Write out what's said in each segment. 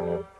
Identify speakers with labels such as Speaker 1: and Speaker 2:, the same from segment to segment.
Speaker 1: Black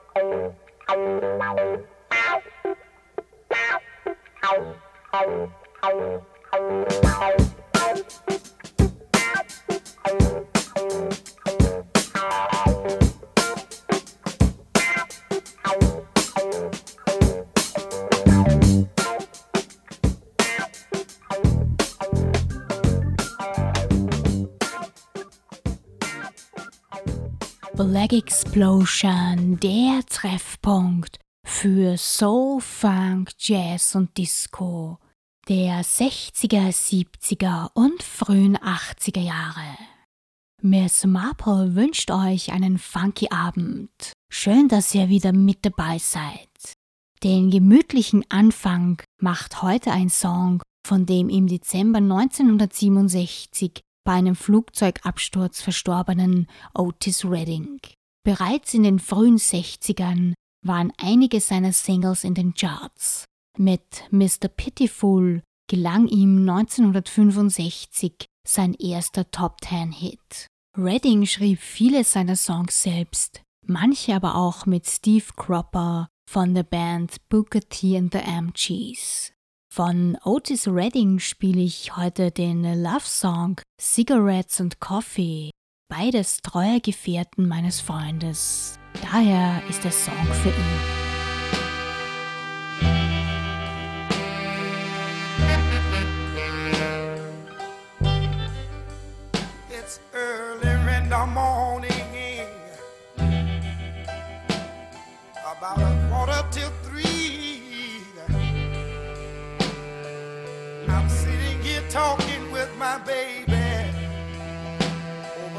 Speaker 1: Explosion, der Treffpunkt für Soul, Funk, Jazz und Disco der 60er, 70er und frühen 80er Jahre. Miss Marple wünscht euch einen funky Abend. Schön, dass ihr wieder mit dabei seid. Den gemütlichen Anfang macht heute ein Song von dem im Dezember 1967 bei einem Flugzeugabsturz verstorbenen Otis Redding. Bereits in den frühen 60ern waren einige seiner Singles in den Charts. Mit Mr. Pitiful gelang ihm 1965 sein erster Top Ten Hit. Redding schrieb viele seiner Songs selbst, manche aber auch mit Steve Cropper von der Band Booker T and the MGs. Von Otis Redding spiele ich heute den Love Song Cigarettes and Coffee, beides treue Gefährten meines Freundes. Daher ist der Song für ihn.
Speaker 2: Talking with my baby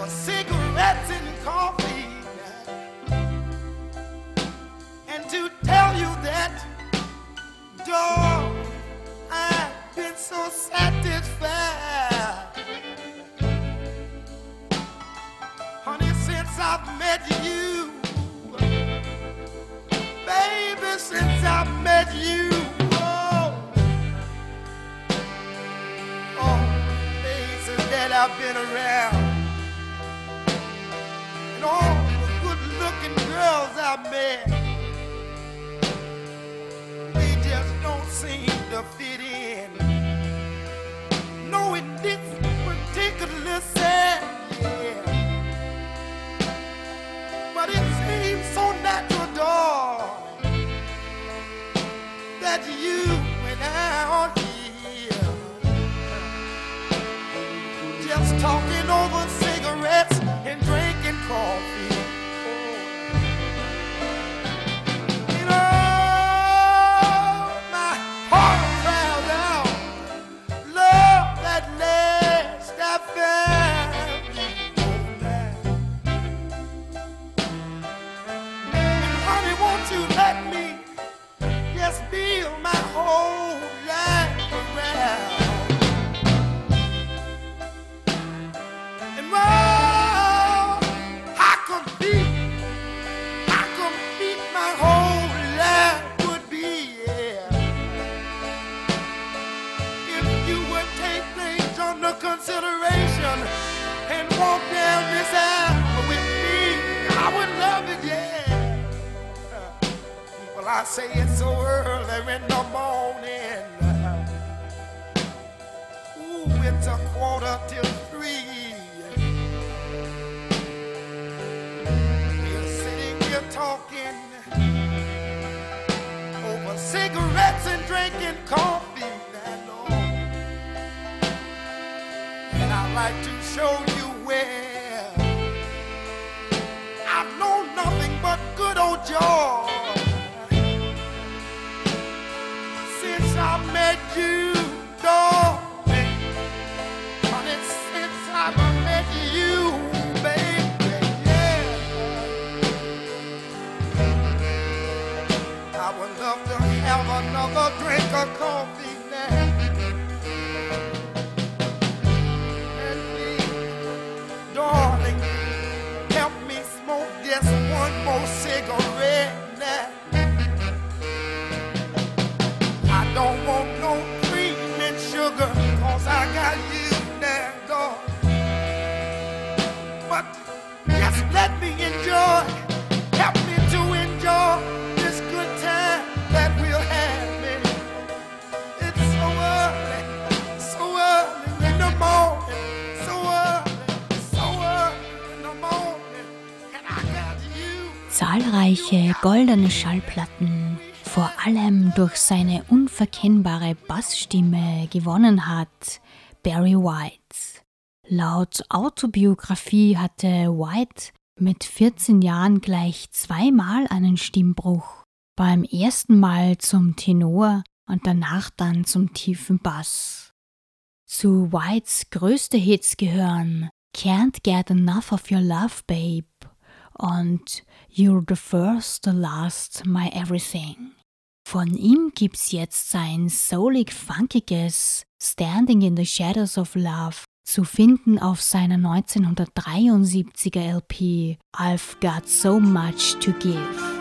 Speaker 2: cigarettes and coffee. And to tell you that, dog, I've been so satisfied. Honey, since I've met you, baby, since I've met you. Oh, oh, that I've been around. All the good looking girls I met, they just don't seem to fit in. No, it didn't particularly sad, yeah. But it seems so natural, darling, that you and I are here. Just talking over cigarettes and drinking coffee. Say it's so early in the morning. Ooh, it's a quarter till three. We're sitting here talking over cigarettes and drinking coffee. And oh, I'd like to show you where I know nothing but good old joy. Another drink of coffee
Speaker 3: zahlreiche goldene Schallplatten, vor allem durch seine unverkennbare Bassstimme gewonnen hat, Barry White. Laut Autobiografie hatte White mit 14 Jahren gleich zweimal einen Stimmbruch. Beim ersten Mal zum Tenor und danach dann zum tiefen Bass. Zu Whites größte Hits gehören Can't Get Enough of Your Love, Babe und You're the First, the Last, My Everything. Von ihm gibt's jetzt sein soulig-funkiges Standing in the Shadows of Love zu finden auf seiner 1973er LP I've Got So Much to Give.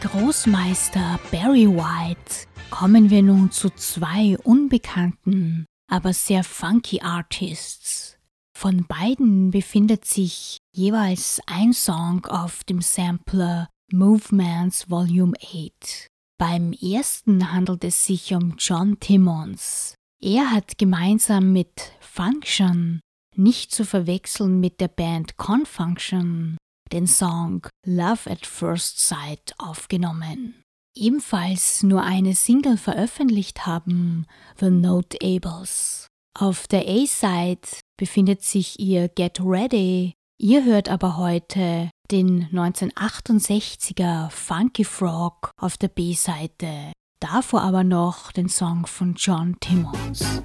Speaker 1: Großmeister Barry White kommen wir nun zu zwei unbekannten, aber sehr funky Artists. Von beiden befindet sich jeweils ein Song auf dem Sampler Movements Volume 8. Beim ersten handelt es sich um John Timmons. Er hat gemeinsam mit Function, nicht zu verwechseln mit der Band Confunction, den Song Love at First Sight aufgenommen. Ebenfalls nur eine Single veröffentlicht haben The Notables. Auf der A-Side befindet sich ihr Get Ready. Ihr hört aber heute den 1968er Funky Frog auf der B-Seite. Davor aber noch den Song von John Timmons.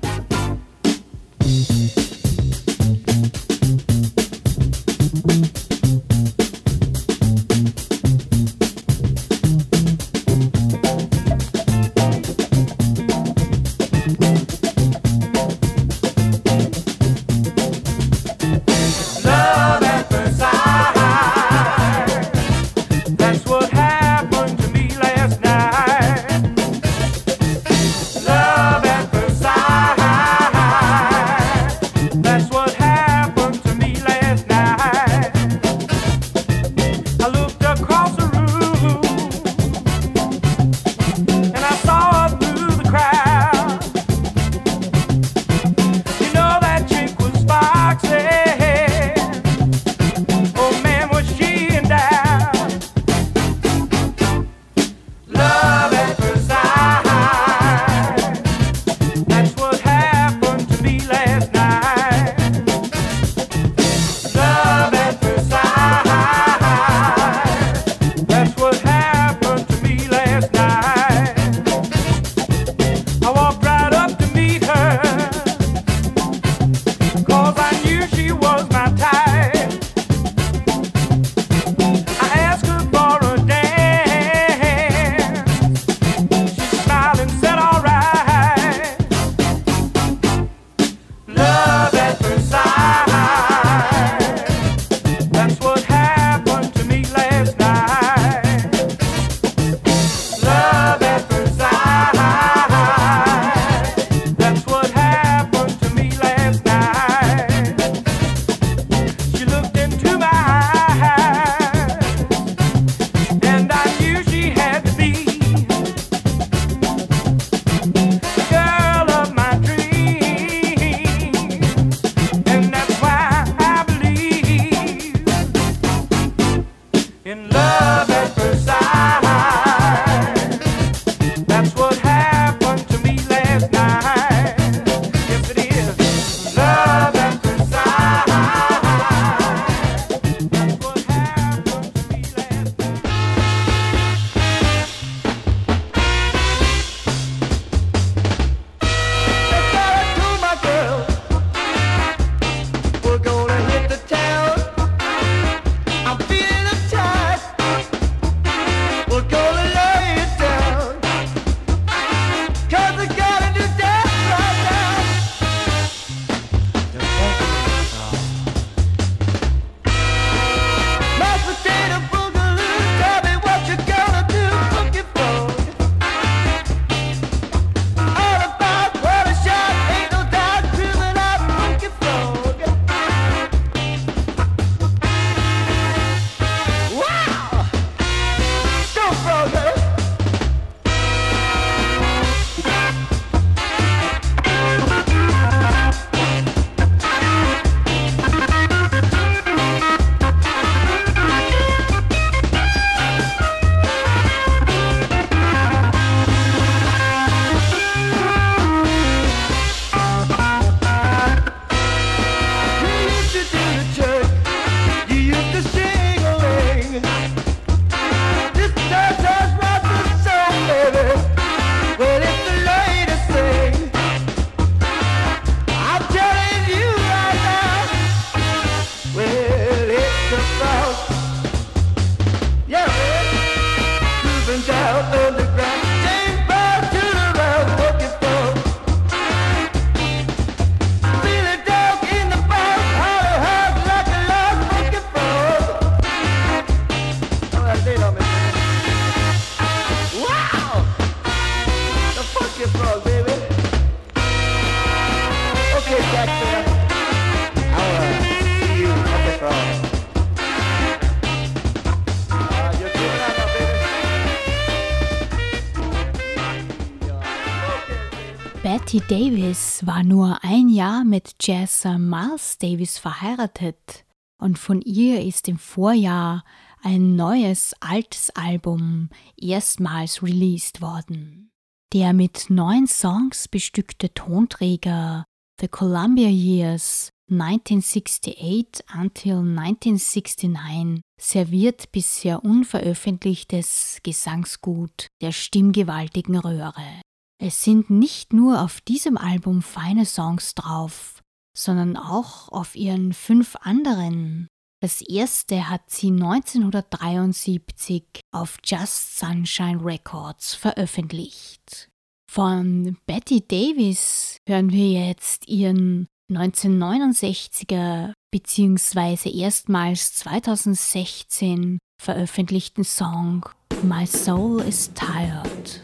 Speaker 1: Betty Davis war nur ein Jahr mit Jazzer Miles Davis verheiratet und von ihr ist im Vorjahr ein neues altes Album erstmals released worden. Der mit neun Songs bestückte Tonträger The Columbia Years 1968 until 1969 serviert bisher unveröffentlichtes Gesangsgut der stimmgewaltigen Röhre. Es sind nicht nur auf diesem Album feine Songs drauf, sondern auch auf ihren fünf anderen. Das erste hat sie 1973 auf Just Sunshine Records veröffentlicht. Von Betty Davis hören wir jetzt ihren 1969er bzw. erstmals 2016 veröffentlichten Song My Soul is Tired.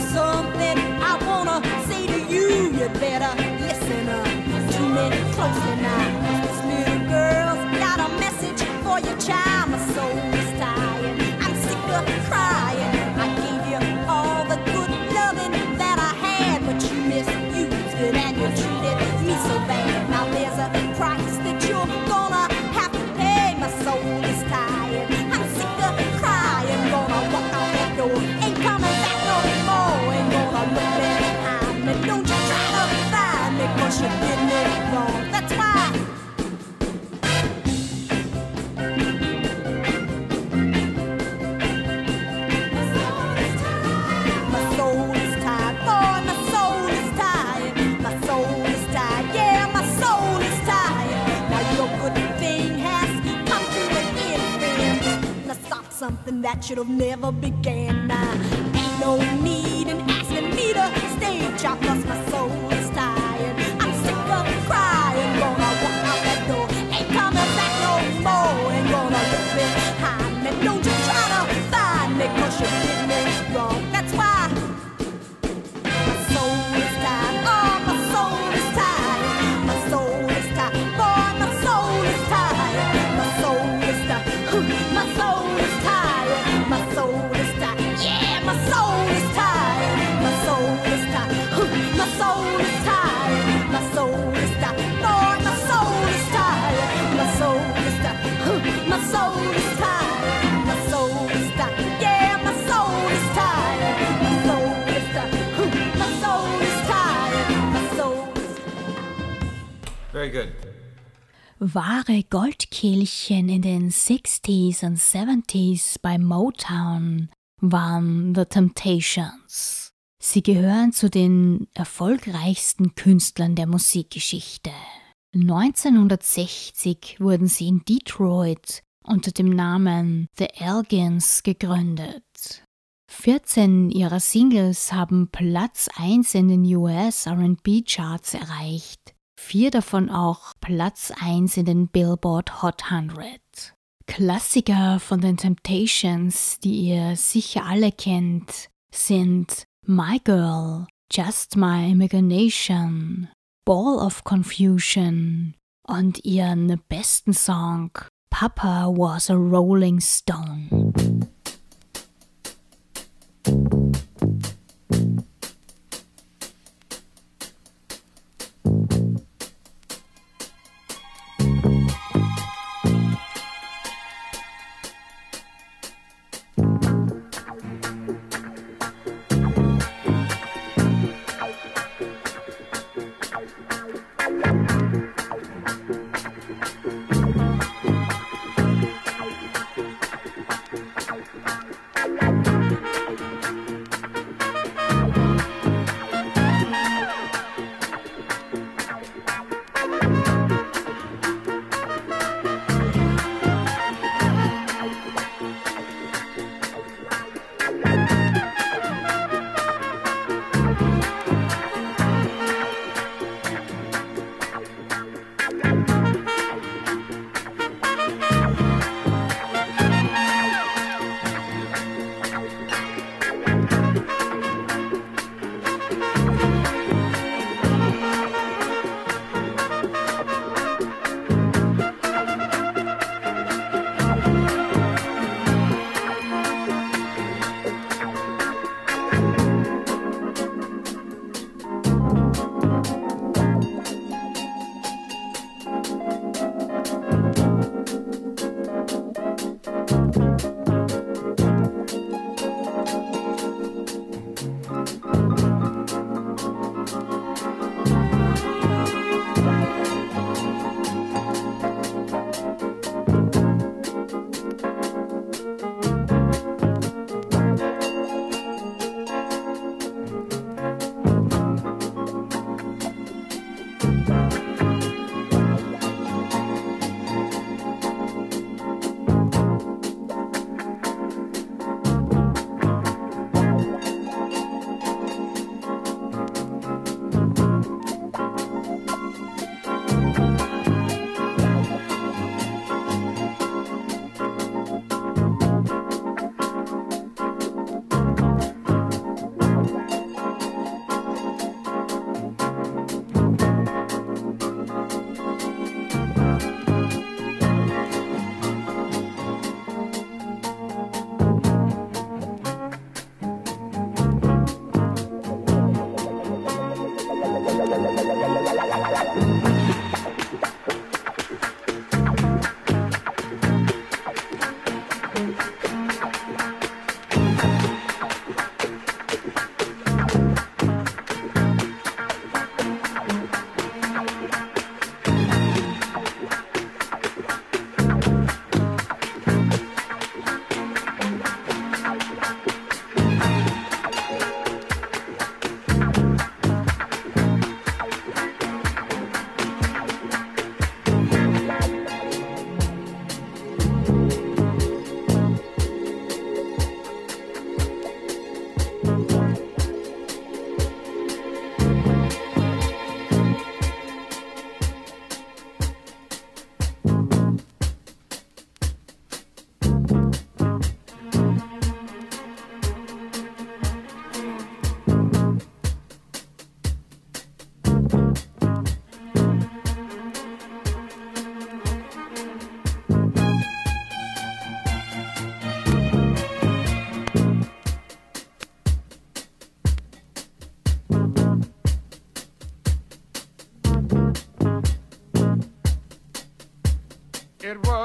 Speaker 4: something I wanna say to you. You better listen up Too many closely now. That should have never began. Now, ain't no need in asking me to
Speaker 5: stay, chop,
Speaker 1: Wahre Goldkehlchen in den 60s und 70s bei Motown waren The Temptations. Sie gehören zu den erfolgreichsten Künstlern der Musikgeschichte. 1960 wurden sie in Detroit unter dem Namen The Elgins gegründet. 14 ihrer Singles haben Platz 1 in den US RB Charts erreicht, vier davon auch Platz 1 in den Billboard Hot 100. Klassiker von den Temptations, die ihr sicher alle kennt, sind My Girl, Just My Imagination, Ball of Confusion und ihren besten Song Papa Was a Rolling Stone.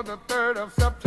Speaker 6: the 3rd of September.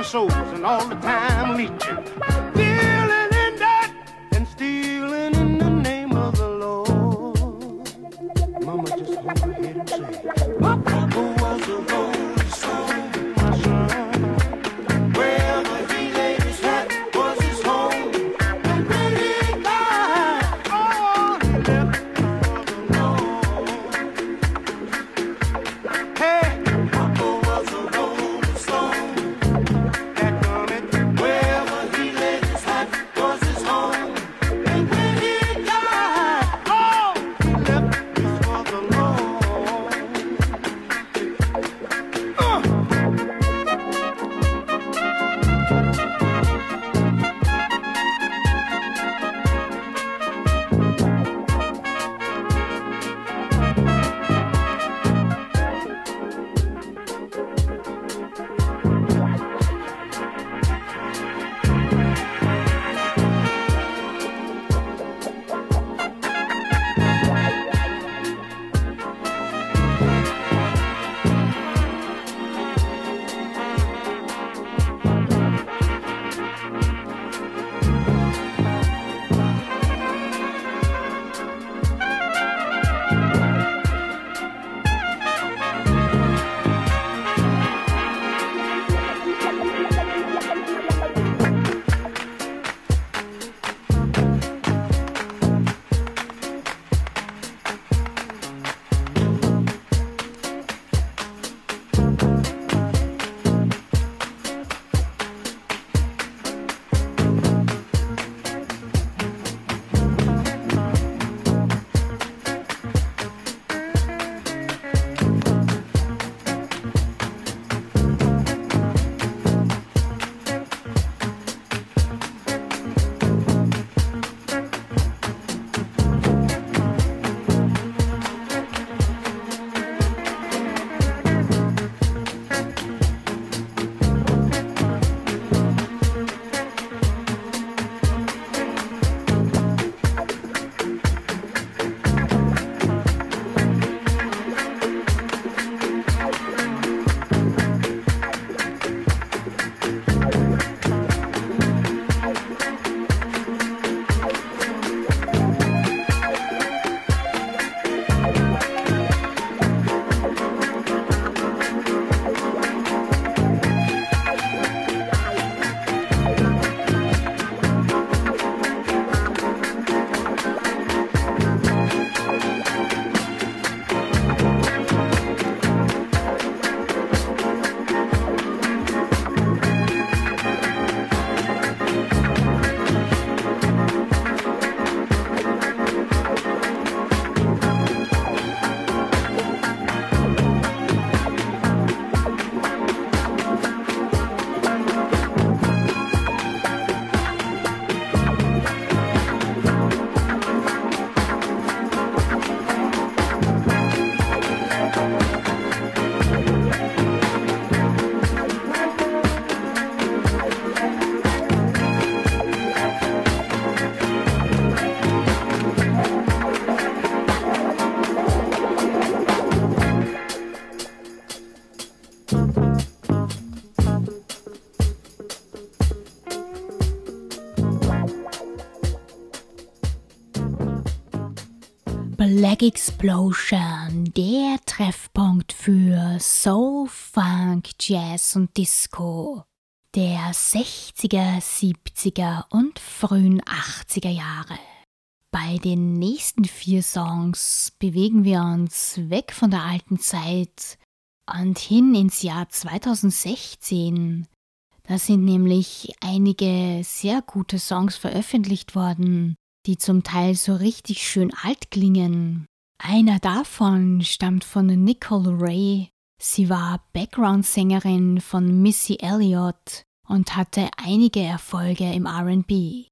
Speaker 6: my and all the time.
Speaker 1: Black Explosion, der Treffpunkt für Soul, Funk, Jazz und Disco der 60er, 70er und frühen 80er Jahre. Bei den nächsten vier Songs bewegen wir uns weg von der alten Zeit und hin ins Jahr 2016. Da sind nämlich einige sehr gute Songs veröffentlicht worden, die zum Teil so richtig schön alt klingen. Einer davon stammt von Nicole Ray. Sie war Background-Sängerin von Missy Elliott und hatte einige Erfolge im RB.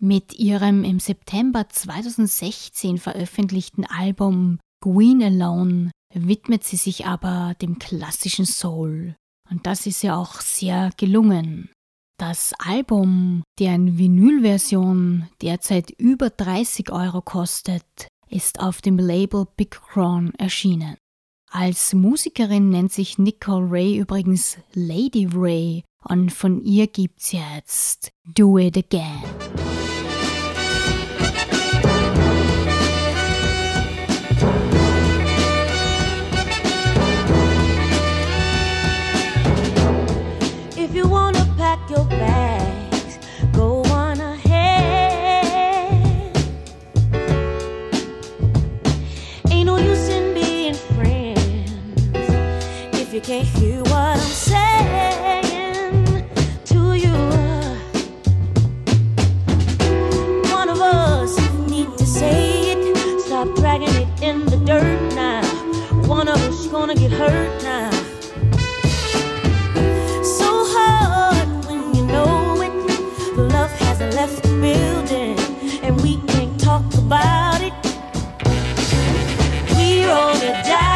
Speaker 1: Mit ihrem im September 2016 veröffentlichten Album Queen Alone widmet sie sich aber dem klassischen Soul. Und das ist ja auch sehr gelungen. Das Album, deren Vinylversion derzeit über 30 Euro kostet, ist auf dem Label Big Crown erschienen. Als Musikerin nennt sich Nicole Ray übrigens Lady Ray und von ihr gibt's jetzt Do It Again.
Speaker 7: Can't hear what I'm saying to you. One of us need to say it. Stop dragging it in the dirt now. One of us gonna get hurt now. So hard when you know it. Love hasn't left the building, and we can't talk about it. We roll the dice,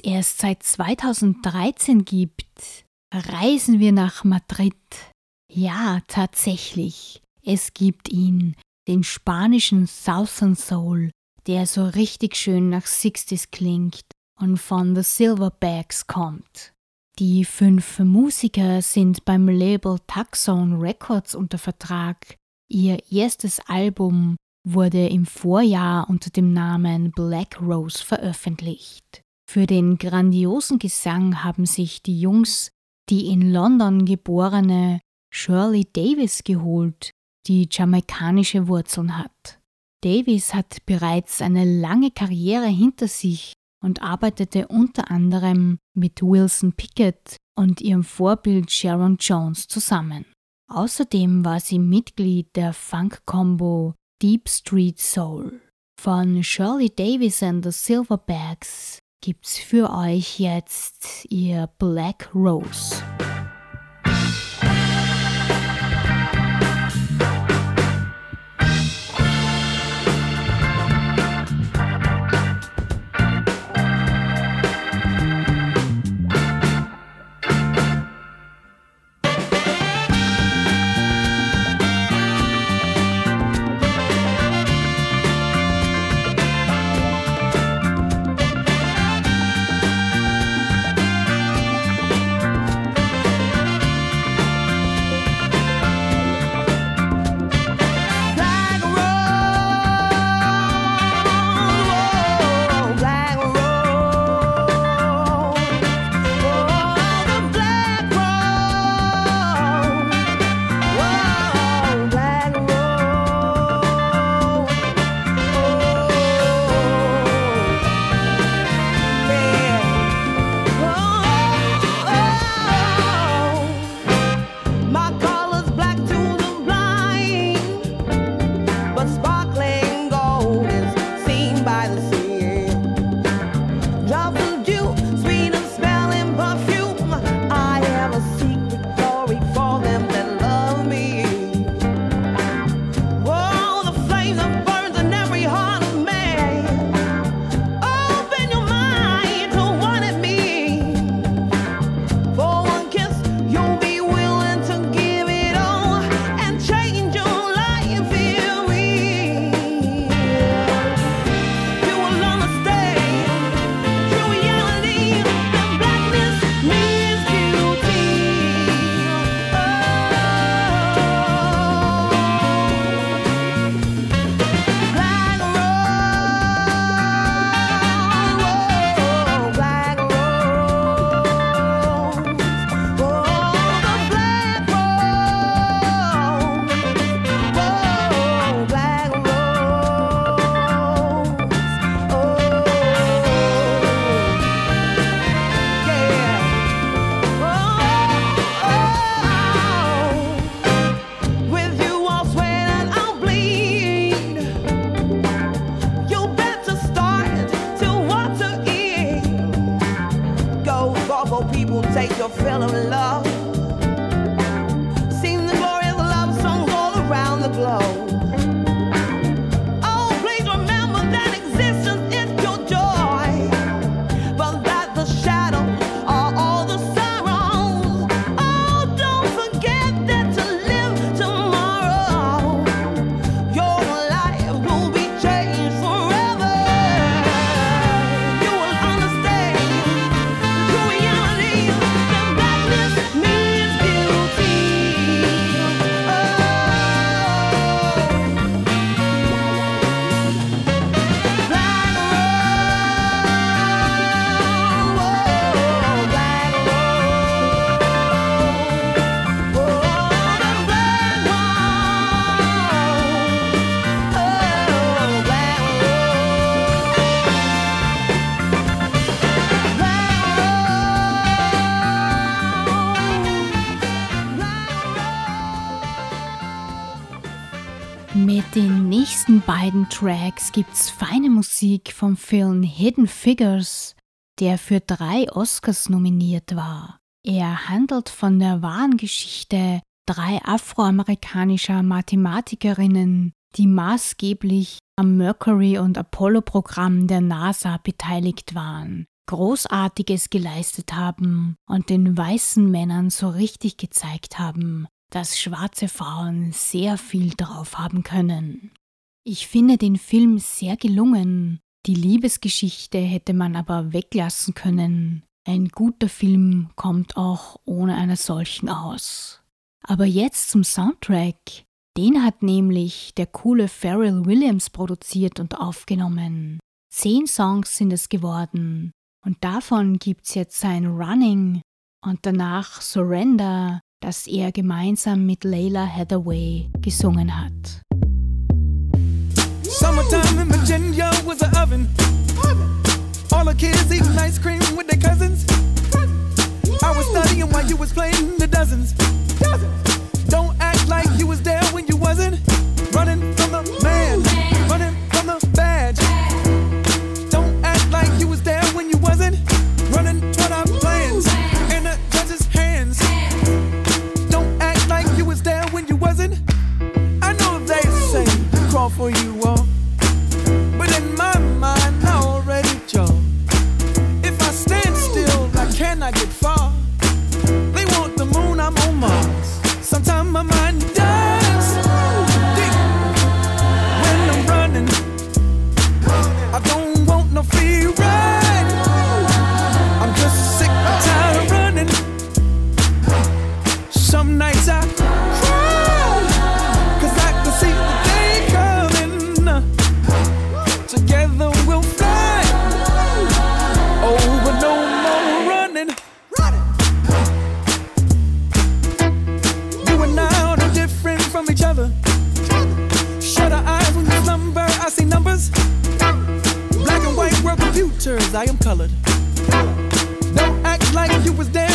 Speaker 8: erst seit 2013 gibt, reisen wir nach Madrid. Ja, tatsächlich. Es gibt ihn, den spanischen Southern Soul, der so richtig schön nach 60s klingt und von The Silverbacks kommt. Die fünf Musiker sind beim Label Taxon Records unter Vertrag. Ihr erstes Album wurde im Vorjahr unter dem Namen Black Rose veröffentlicht. Für den grandiosen Gesang haben sich die Jungs die in London geborene Shirley Davis geholt, die jamaikanische Wurzeln hat. Davis hat bereits eine lange Karriere hinter sich und arbeitete unter anderem mit Wilson Pickett und ihrem Vorbild Sharon Jones zusammen. Außerdem war sie Mitglied der Funk-Combo Deep Street Soul. Von Shirley Davis and the Silverbacks gibt's für euch jetzt ihr Black Rose. Beiden Tracks gibt's feine Musik vom Film Hidden Figures, der für drei Oscars nominiert war. Er handelt von der wahren Geschichte drei afroamerikanischer Mathematikerinnen, die maßgeblich
Speaker 1: am Mercury- und Apollo-Programm der NASA beteiligt waren, Großartiges geleistet haben und den weißen Männern so richtig gezeigt haben, dass schwarze Frauen sehr viel drauf haben können. Ich finde den Film sehr gelungen. Die Liebesgeschichte hätte man aber weglassen können. Ein guter Film kommt auch ohne einer solchen aus. Aber jetzt zum Soundtrack. Den hat nämlich der coole Pharrell Williams produziert und aufgenommen. Zehn Songs sind es geworden. Und davon gibt's jetzt sein Running und danach Surrender, das er gemeinsam mit Layla Hathaway gesungen hat.
Speaker 9: Summertime in Virginia was an oven. All the kids eating ice cream with their cousins. I was studying while you was playing the dozens. Don't act like you was there when you wasn't. Running from the man, running from the badge. Don't act like you was there when you wasn't. Running toward our plans in the judge's hands. Don't act like you was there when you wasn't. I know they say crawl for you all, my mind I. Black and white world computers. I am colored. Don't act like you was there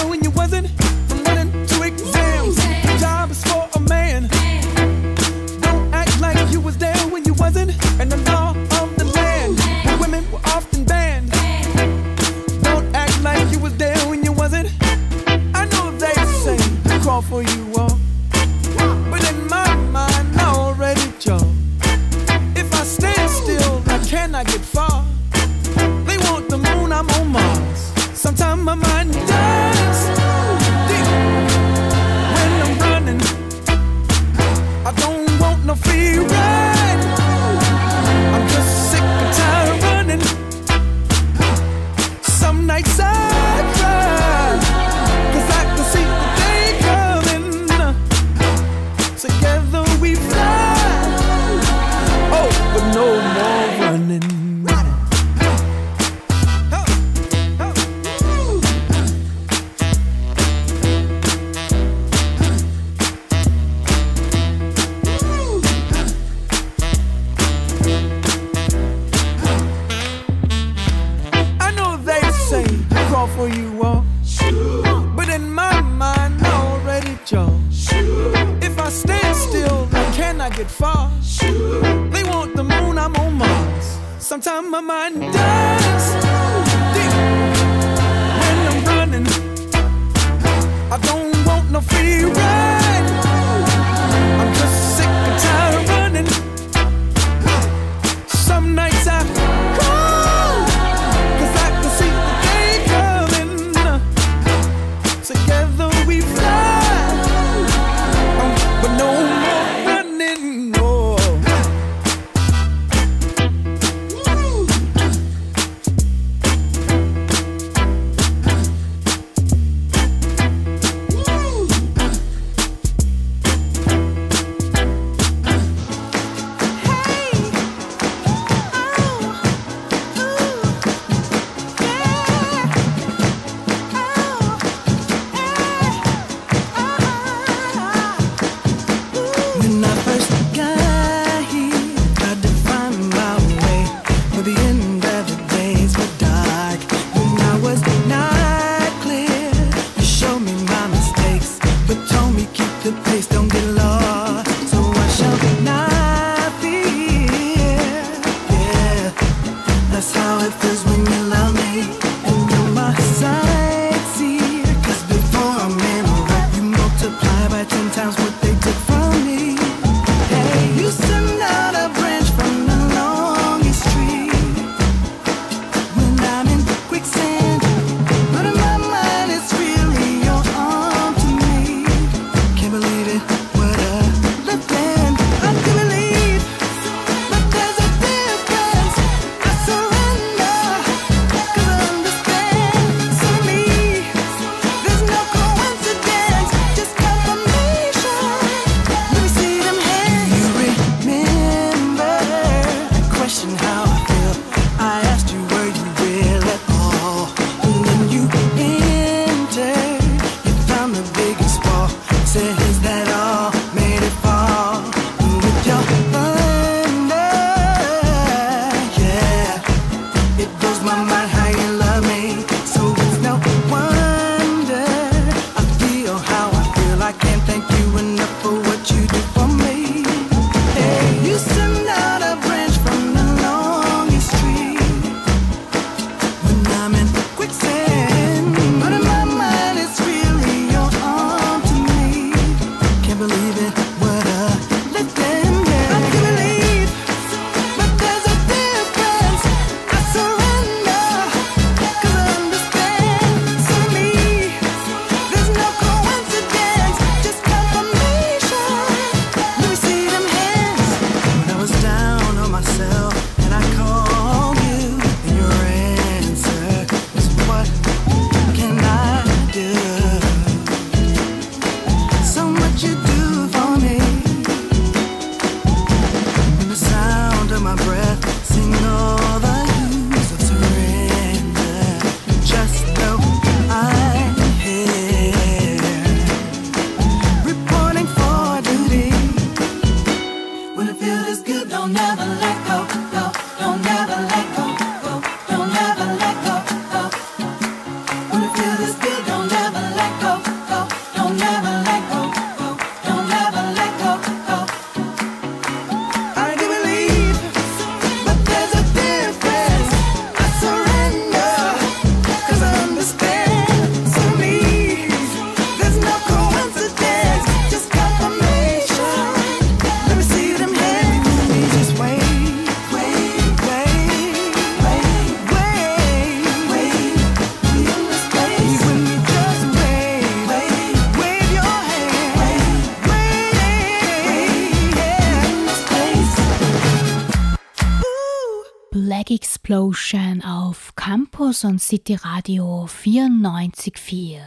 Speaker 1: Lauschen auf Campus und City Radio 94.4,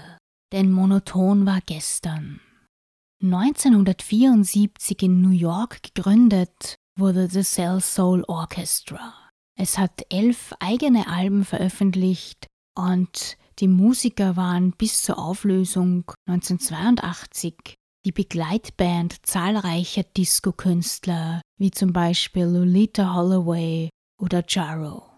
Speaker 1: denn monoton war gestern. 1974 in New York gegründet, wurde The Cell Soul Orchestra. Es hat elf eigene Alben veröffentlicht und die Musiker waren bis zur Auflösung 1982 die Begleitband zahlreicher Disco-Künstler, wie zum Beispiel Lolita Holloway oder Jarrow.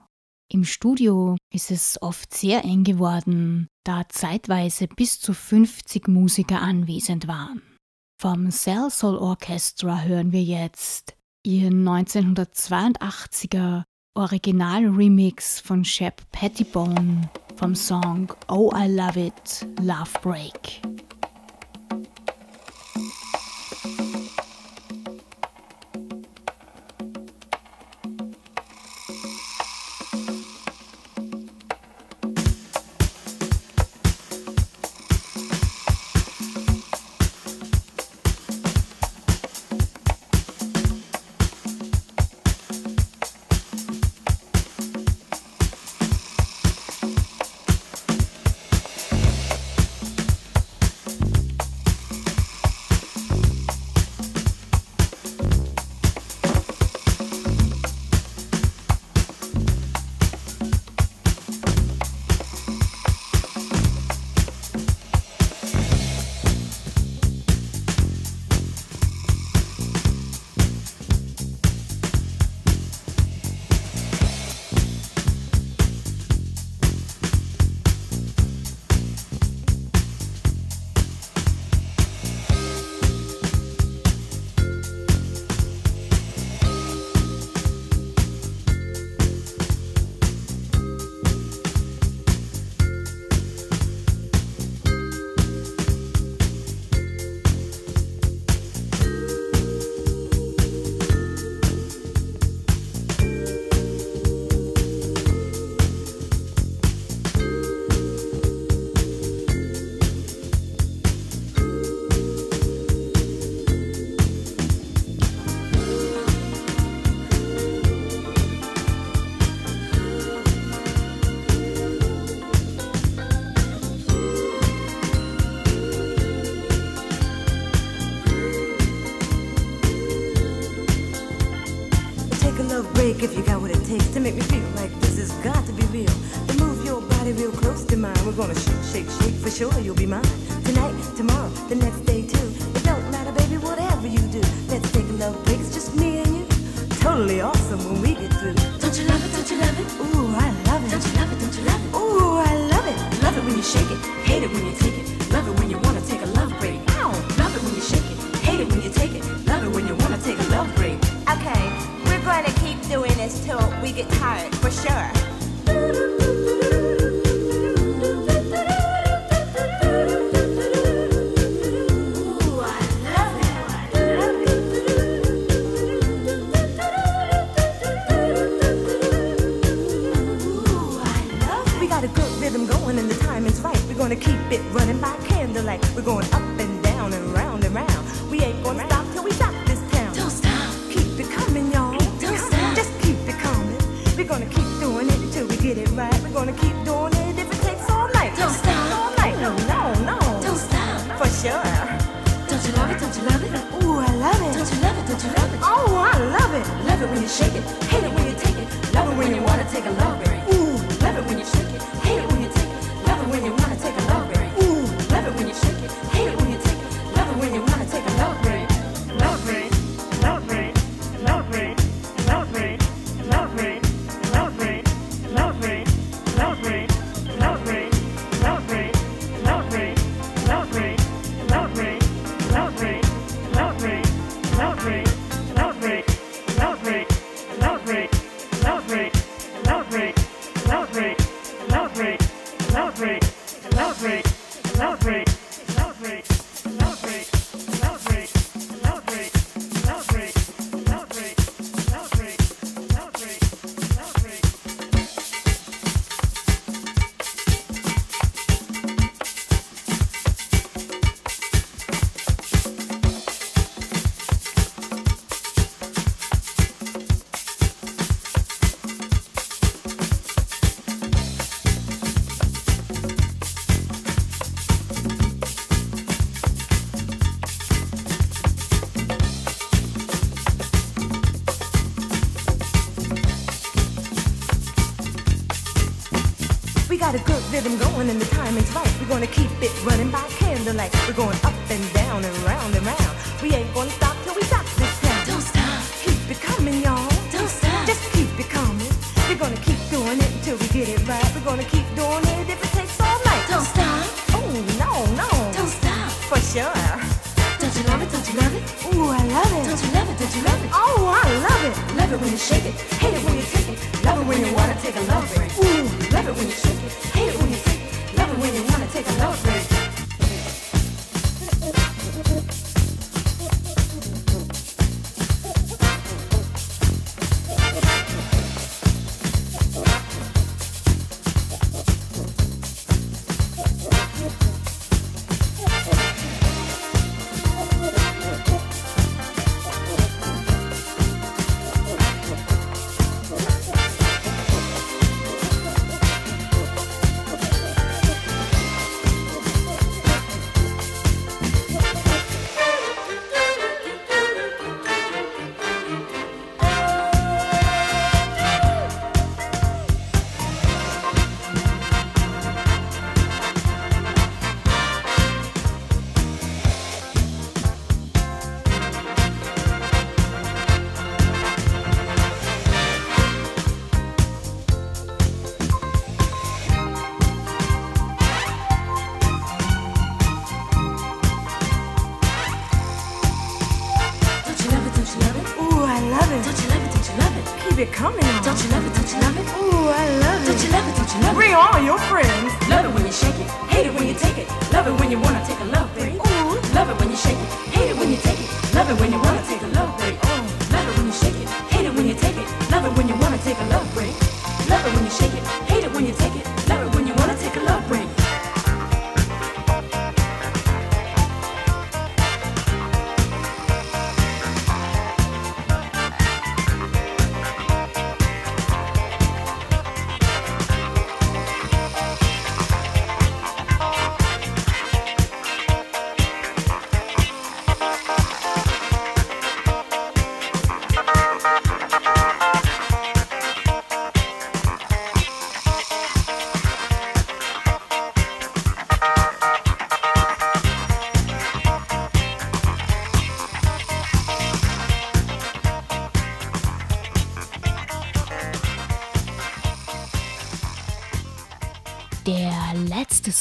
Speaker 1: Im Studio ist es oft sehr eng geworden, da zeitweise bis zu 50 Musiker anwesend waren. Vom Cell Soul Orchestra hören wir jetzt ihr 1982er Original-Remix von Shep Pettibone vom Song Oh I Love It, Love Break.
Speaker 10: shake it.
Speaker 7: Hate it when you take it. Love it when you wanna take a love.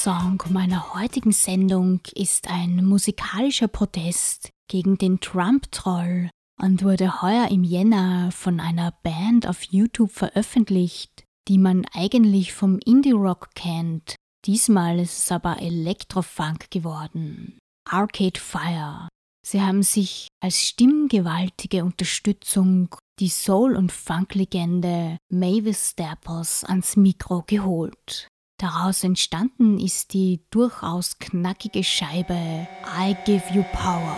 Speaker 1: Song meiner heutigen Sendung ist ein musikalischer Protest gegen den Trump-Troll und wurde heuer im Jänner von einer Band auf YouTube veröffentlicht, die man eigentlich vom Indie-Rock kennt. Diesmal ist es aber Elektrofunk geworden. Arcade Fire. Sie haben sich als stimmgewaltige Unterstützung die Soul- und Funk-Legende Mavis Staples ans Mikro geholt. Daraus entstanden ist die durchaus knackige Scheibe I Give You Power.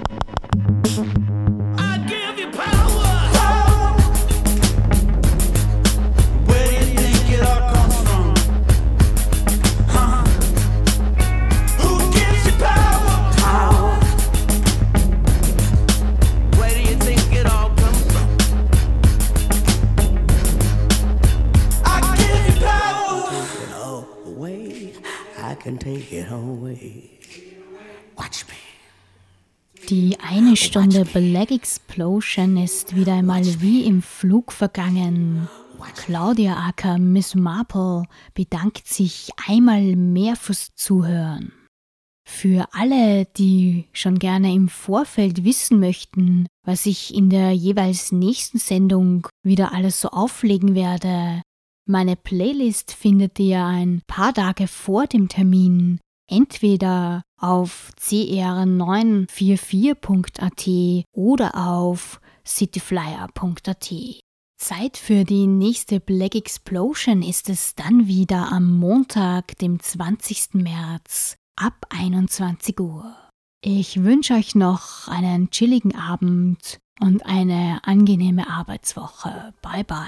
Speaker 1: Black Explosion ist wieder einmal wie im Flug vergangen. Claudia Acker, Miss Marple, bedankt sich einmal mehr fürs Zuhören. Für alle, die schon gerne im Vorfeld wissen möchten, was ich in der jeweils nächsten Sendung wieder alles so auflegen werde, meine Playlist findet ihr ein paar Tage vor dem Termin entweder auf cr944.at oder auf cityflyer.at. Zeit für die nächste Black Explosion ist es dann wieder am Montag, dem 20. März ab 21 Uhr. Ich wünsche euch noch einen chilligen Abend und eine angenehme Arbeitswoche. Bye bye.